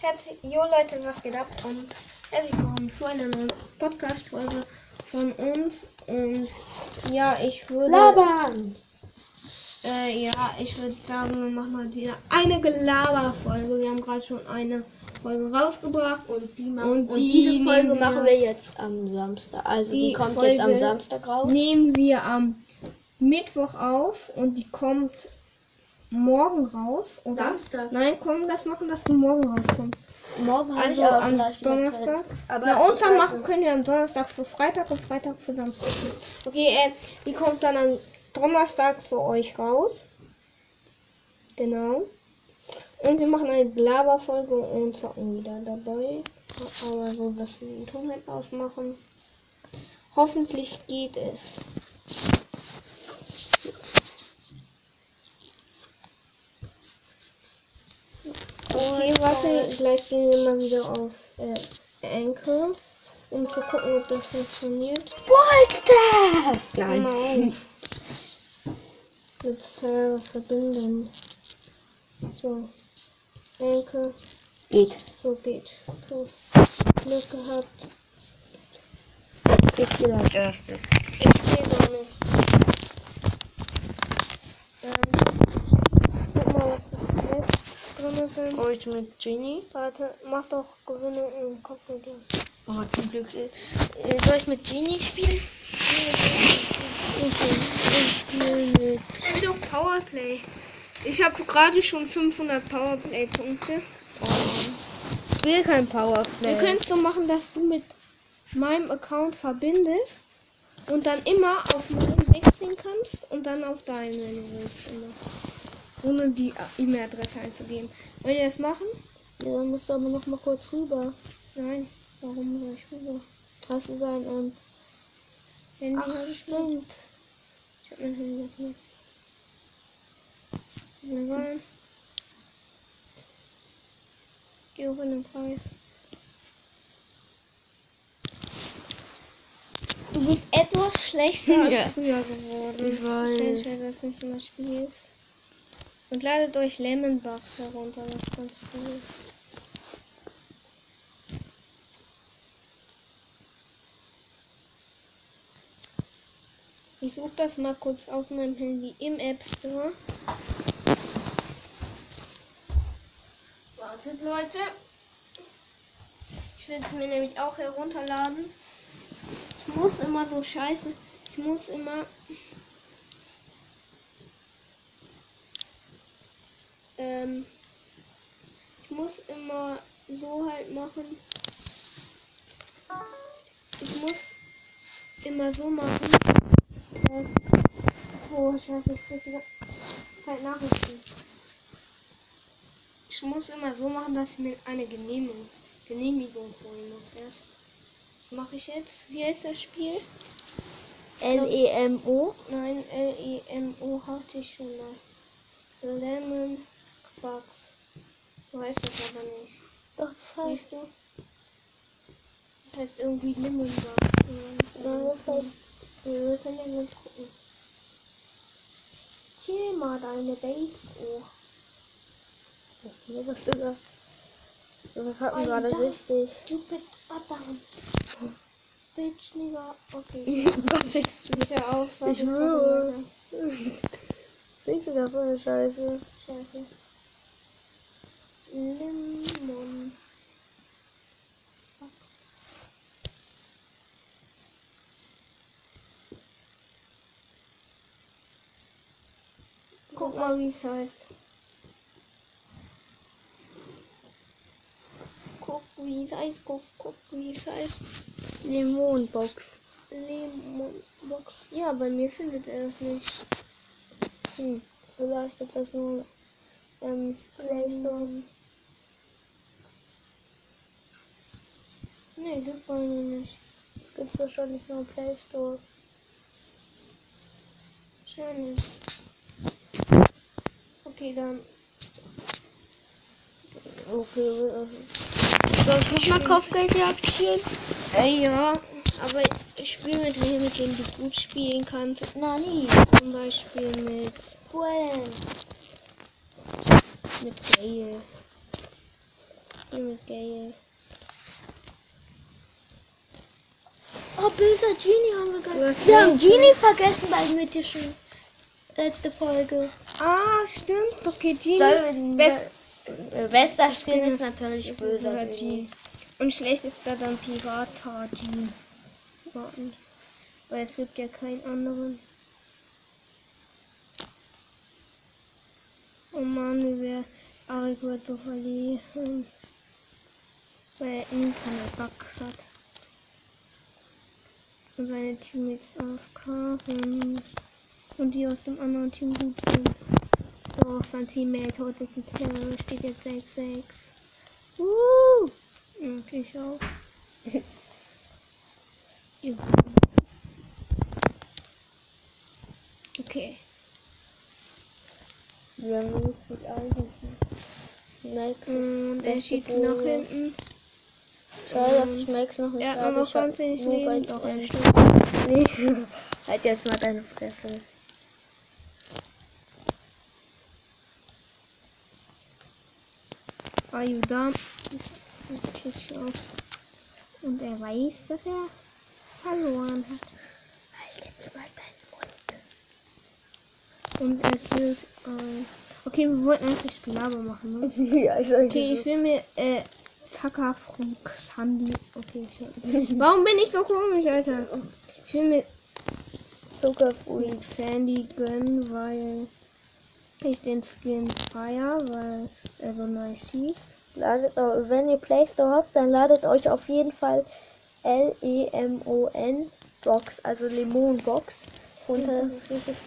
Herzlich, jo Leute, was geht ab? Und herzlich willkommen zu einer neuen Podcast-Folge von uns. Und ja, ich würde. Labern! Äh, ja, ich würde sagen, wir machen heute wieder eine Gelaber-Folge. Wir haben gerade schon eine Folge rausgebracht. Und, die machen, und, und die diese Folge machen wir jetzt am Samstag. Also die, Die kommt Folge jetzt am Samstag raus. nehmen wir am Mittwoch auf und die kommt morgen raus. Oder? Samstag. Nein, komm, das machen, dass die morgen rauskommt. Morgen Also am Donnerstag. Aber Na, und dann machen können wir am Donnerstag für Freitag und Freitag für Samstag. Okay, äh, die kommt dann am Donnerstag für euch raus. Genau. Und wir machen eine Glaber-Folge und zocken wieder dabei. Aber so, dass wir den Ton halt ausmachen. Hoffentlich geht es. Okay, warte, gleich gehen wir mal wieder auf äh, Anchor, um zu gucken, ob das funktioniert. Wollte das! Hör mal auf. Mit Server verbinden. So. Anchor, Geht. so geht. So. Glück gehabt. Geht wieder als erstes. Ich sehe gar nicht. Ähm, guck mal, drin sind. Heute mit Genie. Warte, mach doch Gewinne im Kopf mit dir. Oh, zum Glück. Äh, soll ich mit Genie spielen? Ich spiele mit. Ich will doch Powerplay. Ich habe gerade schon 500 Powerplay-Punkte. Ich will kein Powerplay. Können es so machen, dass du mit meinem Account verbindest und dann immer auf meinen wechseln kannst und dann auf deinen, wenn du willst. Immer. Ohne die E-Mail-Adresse einzugeben. Wollt ihr das machen? Ja, dann musst du aber noch mal kurz rüber. Nein. Warum soll ich rüber? Hast du sein ähm, Handy Ach, ich stimmt. Ich habe mein Handy nicht. Geh rein. Geh hoch in den Preis. Du bist etwas schlechter als Ja. früher geworden. Ich weiß. Wahrscheinlich, weil du das nicht immer spielst. Und ladet euch Lemon Bugs herunter, das ist ganz cool. Ich suche das mal kurz auf meinem Handy im App Store. Wartet, Leute. Ich will es mir nämlich auch herunterladen. Ich muss immer so scheiße. Ich muss immer. Ähm. Ich muss immer so halt machen. Ich muss immer so machen. dass- Oh, scheiße, ich krieg wieder Zeit Nachrichten. Ich muss immer so machen, dass ich mir eine Genehmigung, Genehmigung holen muss erst. Was mache ich jetzt? Wie heißt das Spiel? L-E-M-O. Nein, L-E-M-O hatte ich schon mal. Lemon Bugs. Du heißt das aber nicht. Doch, das heißt. Du? Das heißt irgendwie Lemon Bugs. Nein, das heißt. Wir können ja mal gucken. Chill mal deine Base. Oh. Das ist was sogar. Wir hatten gerade richtig. Stupid Adam. Bitch, nigga. Okay. Was ich. Ich hör auf, sag Ich weiter. Findest du da voll scheiße? Scheiße. Lemon. Guck mal, wie es heißt. Guck, wie es heißt. Guck, guck, wie es heißt. Limonbox. Lemonbox. Ja, bei mir findet er das nicht. Hm. Vielleicht ist das nur Ähm, Play Store. Nee, gibt bei mir nicht. Gibt wahrscheinlich nur Play Store. Wahrscheinlich. Okay, dann. Okay, soll ich nochmal Kopfgeldjagd spielen? Äh, ja, aber ich spiele mit wem, mit dem du gut spielen kannst. Nani. Zum Beispiel mit. Fuen. Mit Gale. Ich bin mit Gale. Oh, böser Genie haben wir haben recht. Genie vergessen bei mythischen. Letzte Folge. Ah, stimmt. Okay, Genie. Sollen Best Bester Skin ist natürlich ist böser böser Genie. Und schlecht ist da dann Pirata Genie. Warten. Weil es gibt ja keinen anderen. Oh Mann, wie wir Arik wird so verlieren. Weil er nie keine Bugs hat. Und seine Teammates aufkaufen. Und die aus dem anderen Team gut sind. Doch, sein Teammate holt sich einen Kill. Steht jetzt 6-6. Uh! Und ich auch. Juhu. okay. Wir haben gut eingeschnitten. Max Und er beste schiebt nach hinten. Schade, dass ich Max noch nicht Er habe. nur noch ganz wenig Leben. Doch, er drei. stirbt. Nee. halt jetzt mal deine Fresse. Ayuda ist Pitch auf. Und er weiß, dass er verloren hat. Halt jetzt mal deinen Mund. Und er killt ein. Okay, wir wollten eigentlich Sklave machen, ne? ja, ich Okay, ich will mir äh, Zuckerfrug Sandy. Okay, ich Warum bin ich so komisch, Alter? Ich will mir Zuckerfree. Sandy gönnen, weil ich den Skin feier, weil er so nice hieß. Ladet, wenn ihr Play Store habt, dann ladet euch auf jeden Fall L-E-M-O-N Box, also Lemon Box runter.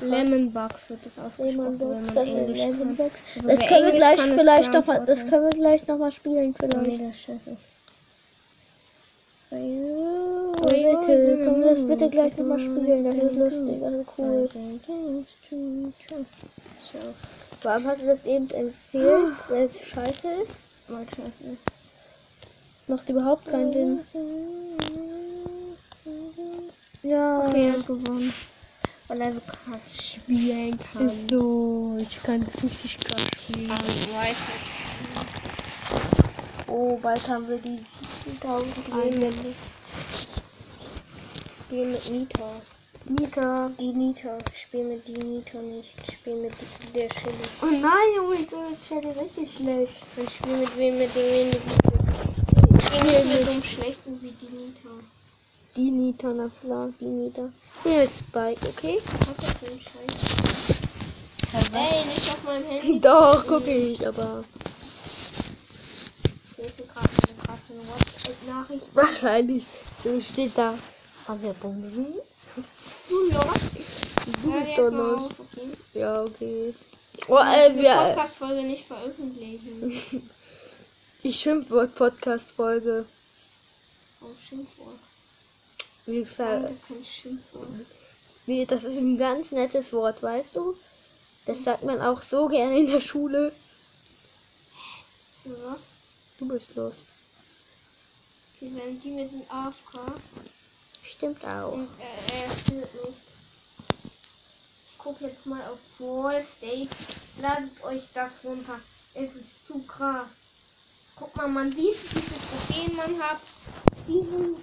Lemon Box wird das ausgesprochen, Lemon Box, wenn man das ist Englisch. Also Das können wir Englisch gleich vielleicht noch mal, das können wir gleich noch mal spielen nee, vielleicht. das können wir das bitte gleich noch mal spielen? Das ist lustig, das ist cool. Warum hast du das eben empfehlt, weil es scheiße ist? Weil scheiße ist. Macht überhaupt keinen Sinn. Ja. Okay, gewonnen. Weil er so krass spielen kann. So, ich kann richtig krass spielen. ich weiß Oh, bald haben wir die 7000 Eine. Leben. Spiel mit Nita. Nita. Die Nita. Spiel mit die Nita nicht. Spiel mit die, der Shelly. Oh nein, Junge, ich bin jetzt schon richtig schlecht. Und spiel mit wem, mit dem mit Ich nicht mit so einem schlechten wie die Nita. Die Nita, na klar, die Nita. Hier mit Spike, okay? Hat das für ein Scheiß? Ey, nicht auf meinem Handy. Doch, gucke ich, aber Ich lese gerade eine WhatsApp-Nachricht. wahrscheinlich so steht da. Haben wir Bomben? Du Lost. Du bist doch los. Ja, okay. Oh, äh, wir, Podcast-Folge nicht veröffentlichen. die Schimpfwort-Podcast-Folge. Oh, Schimpfwort. Wie Sag gesagt, nee, das ist ein ganz nettes Wort, weißt du? Das sagt man auch so gerne in der Schule. So was? Du bist los. Okay, seine Teammates sind AFK. Stimmt auch. Und äh, er stimmt nicht. Ich gucke jetzt mal auf Brawl States. Ladet euch das runter. Es ist zu krass. Guck mal, man sieht, wie viele Trophäen man hat. Season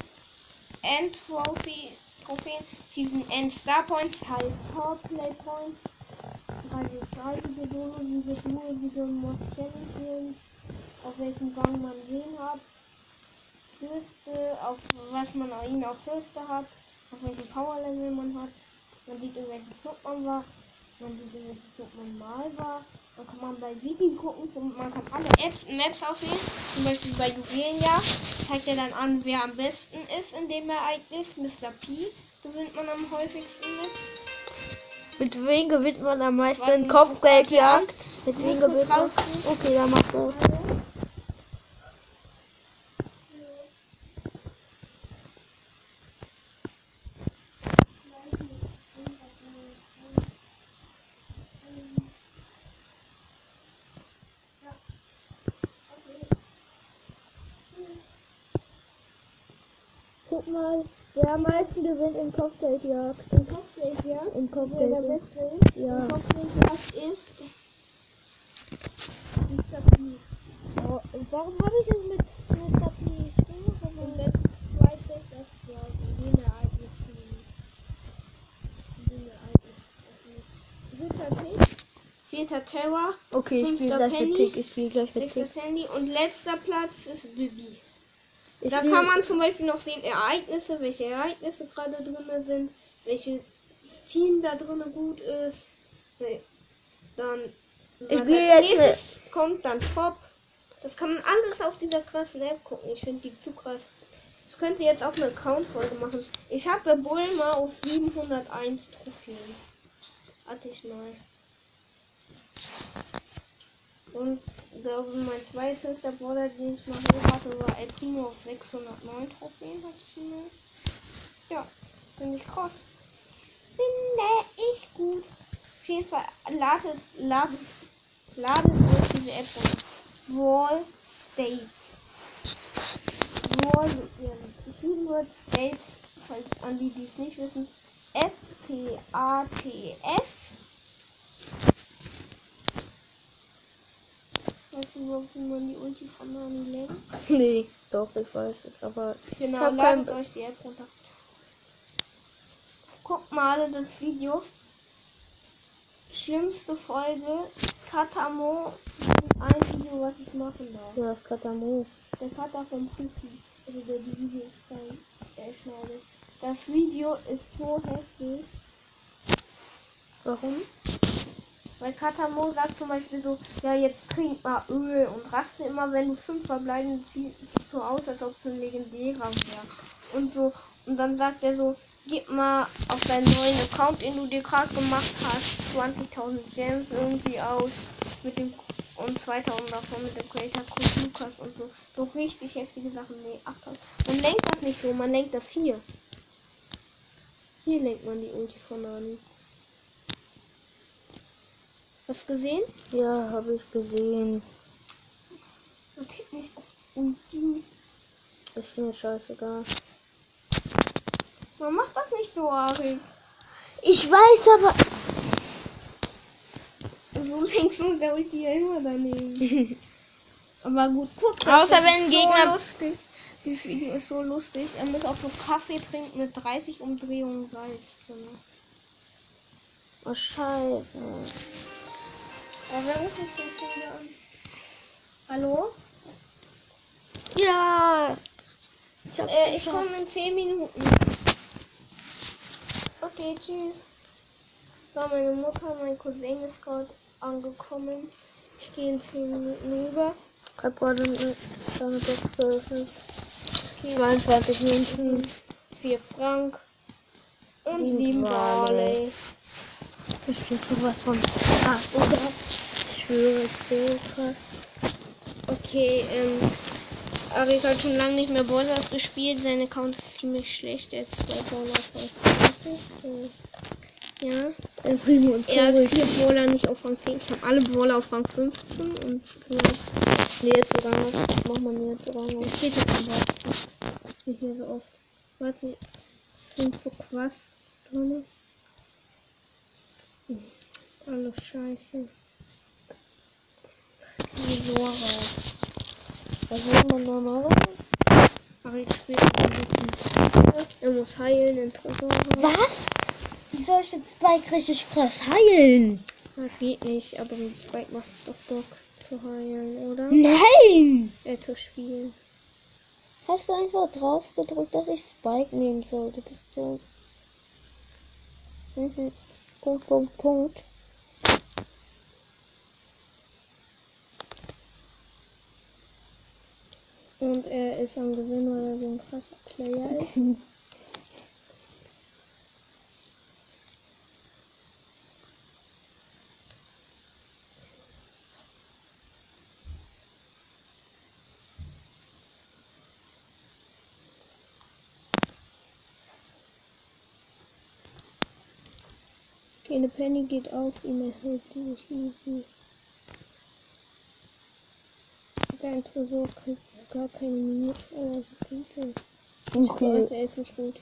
End Trophy, Trophäen, Season End Star Points, halt Powerplay Points. Weil die Solo, sich nur diese Mod Champions, auf welchem Rang man wen hat. Fürste, auf was man ihn auf Fürste hat, auf welchem Power Level man hat. Man sieht, in welchem Club man war. Man sieht, in welchem Club man mal war. Dann kann man bei Wiki gucken. und Man kann alle Apps, Maps auswählen. Zum Beispiel bei Juwelenjahr zeigt er dann an, wer am besten ist in dem Ereignis. Mr. P gewinnt man am häufigsten mit. Mit wem gewinnt man am meisten Kopfgeldjagd? Mit wem gewinnt man? Okay, dann mach das. Guck mal, wer am meisten gewinnt in Kopfgeldjagd. Im Kopfgeldjagd. In Wer der Kopfgeldjagd. Beste ist. Ja. Im Kopfgeldjagd ist. Warum habe ich das mit, mit Papier geschrieben? Und das zweite, das war die Ereignis. Dritter Tick. Vierter Terror. Okay, ich spiele gleich mit Penny. Tick. Ich spiele gleich mit Tick. Sechstes Handy. Und letzter Platz ist Bibi. Ich Da kann man zum Beispiel noch sehen, Ereignisse, welche Ereignisse gerade drin sind, welches Team da drin gut ist. Nee. Dann will als nächstes kommt dann Top. Das kann man alles auf dieser krassen App gucken. Ich finde die zu krass. Ich könnte jetzt auch eine Account-Folge machen. Ich habe Bull mal auf 701 Trophäen. Hatte ich mal. Und glaube mein zweitester Bruder, den ich mal hoch hatte, war El Primo auf 609 Trophäen hatte ich mal. Ja, finde ich krass. Finde ich gut. Auf jeden Fall ladet, ladet, ladet euch diese App runter. Brawl States. Ja, geschrieben wird States, falls an die, die es nicht wissen. F-P-A-T-S. Weißt du überhaupt, wie man die Ulti von Nani lenkt? Nee, doch, ich weiß es, aber Genau, hab ladet kein- euch die App runter. Guckt mal alle das Video. Schlimmste Folge. Katamo. Ein Video, was ich machen darf. ja, das Katamo. Der Vater von Puki. Also der die Videos schneid- schneidet. Das Video ist so heftig. Warum? Weil Katamo sagt zum Beispiel so, ja jetzt trink mal Öl und raste immer, wenn du fünf verbleiben, sieht es so aus, als ob es ein legendärer wäre. Und so, und dann sagt er so, gib mal auf deinen neuen Account, den du dir gerade gemacht hast, 20.000 Gems irgendwie aus mit dem und 2000 davon mit dem Creator Code Lukas und so. So richtig heftige Sachen. Nee, 8000. Man lenkt das nicht so, man lenkt das hier. Hier lenkt man die Ulti von Nani. Hast du gesehen? Ja, habe ich gesehen. Man tippt nicht auf Ulti. Ist mir scheißegal. Man macht das nicht so, Ari. Ich weiß aber. So links und der Ulti ja immer daneben. Aber gut, guck, das Außer wenn so Gegner- lustig. Dieses Video ist so lustig. Er muss auch so Kaffee trinken mit 30 Umdrehungen Salz drin. Oh, scheiße. Wer ruft mich denn wieder an? Hallo? Ja. Ich Äh, ich komme in 10 Minuten. Okay, tschüss. So, meine Mutter, mein Cousin ist gerade angekommen. Ich gehe in 10 Minuten rüber. Kein Problem, Box geöffnet. Okay. 22 Münzen. 4 Frank und Sieben 7 Barley. Ich bin sowas von krass, oder? Ich schwöre, ist so krass. Okay, ähm, Ari hat schon lange nicht mehr Ballers gespielt. Sein Account ist ziemlich schlecht. Er hat zwei Ballers auf 20. Äh, Ja. Primo und Er hat vier Brawler nicht auf Rang 10. Ich habe alle Brawler auf Rang 15 und ja, Nee, jetzt sogar noch. Mach mal nee, jetzt sogar noch. es jetzt am besten. Wie hier so oft. Warte, sind so krass drin. Hm, Alles scheiße. Die so raus. Was will man normal? Ari spielt mit Er muss heilen, den Tresor. Was? Wie soll ich mit Spike richtig krass heilen? Das geht nicht, aber mit Spike macht es doch Bock zu heilen, oder? Nein! Äh, zu spielen. Hast du einfach drauf gedrückt, dass ich Spike nehmen sollte? Bist du. Mhm. Punkt, Punkt, Punkt. Und er ist am Gewinn, weil er so ein krasser Player ist. Keine Penny geht auf, ihn erhält ziemlich easy. Dein Tresor kriegt gar keine Minuten. Okay. Er ist nicht gut.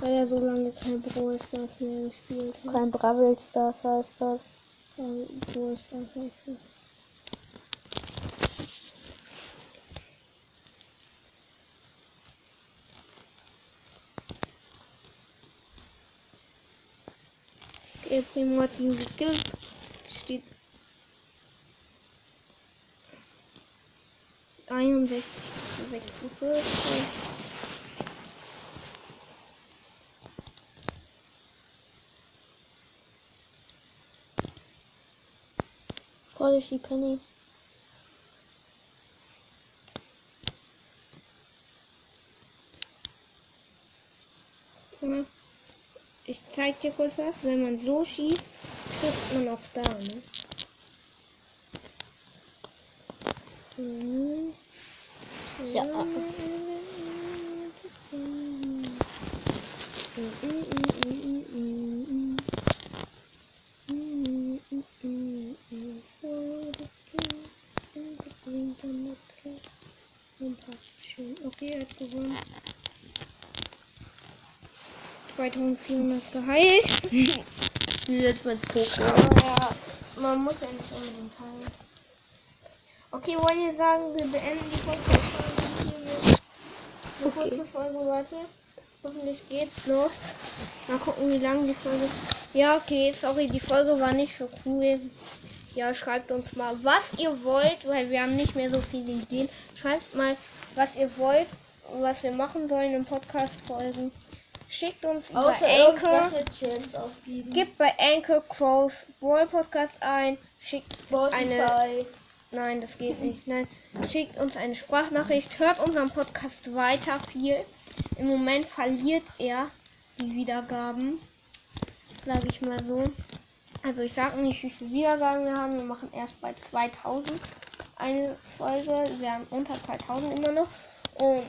Weil er so lange kein Brawl Stars mehr gespielt hat. Kein Bravel Stars heißt das. Ja, Brawl Stars heißt das. Okay, Primo mal die gekillt. 61 zu 46. Vorsicht, die Penny. Ich zeig dir kurz was. Wenn man so schießt, trifft man auch da, ne? Ja. Okay, er hat gewonnen. 2400 geheilt. Jetzt mit Poco. Ja, man muss ja nicht unbedingt heilen. Okay, wollen wir sagen, wir beenden die Podcast-Folge. Eine Okay. kurze Folge, warte. Hoffentlich geht's noch. Mal gucken, wie lange die Folge. Ja, okay, sorry, die Folge war nicht so cool. Ja, schreibt uns mal, was ihr wollt, weil wir haben nicht mehr so viele Ideen. Schreibt mal, was ihr wollt und was wir machen sollen in Podcast-Folgen. Schickt uns über Außer Anchor. Gebt bei Anchor Crows Brawl Podcast ein. Schickt eine. Nein, das geht nicht. Nein. Schickt uns eine Sprachnachricht. Hört unseren Podcast weiter viel. Im Moment verliert er die Wiedergaben. Sage ich mal so. Also ich sage nicht, wie viele Wiedergaben wir haben. Wir machen erst bei 2000 eine Folge. Wir haben unter 2000 immer noch. Und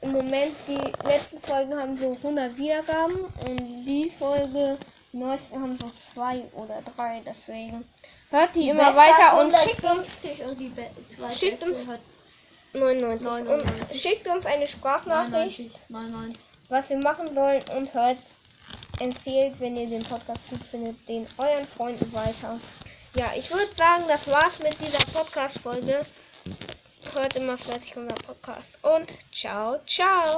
im Moment, die letzten Folgen haben so 100 Wiedergaben. Und die Folge, die neuesten haben so zwei oder drei. Deswegen hört die immer weiter und schickt uns 50 und die Be zwei Schickt uns- hat 99. 99. Und schickt uns eine Sprachnachricht, 99. 99. was wir machen sollen und hört, empfehlt, wenn ihr den Podcast gut findet, den euren Freunden weiter. Ja, ich würde sagen, das war's mit dieser Podcast-Folge. Hört immer fleißig unseren Podcast und ciao, ciao.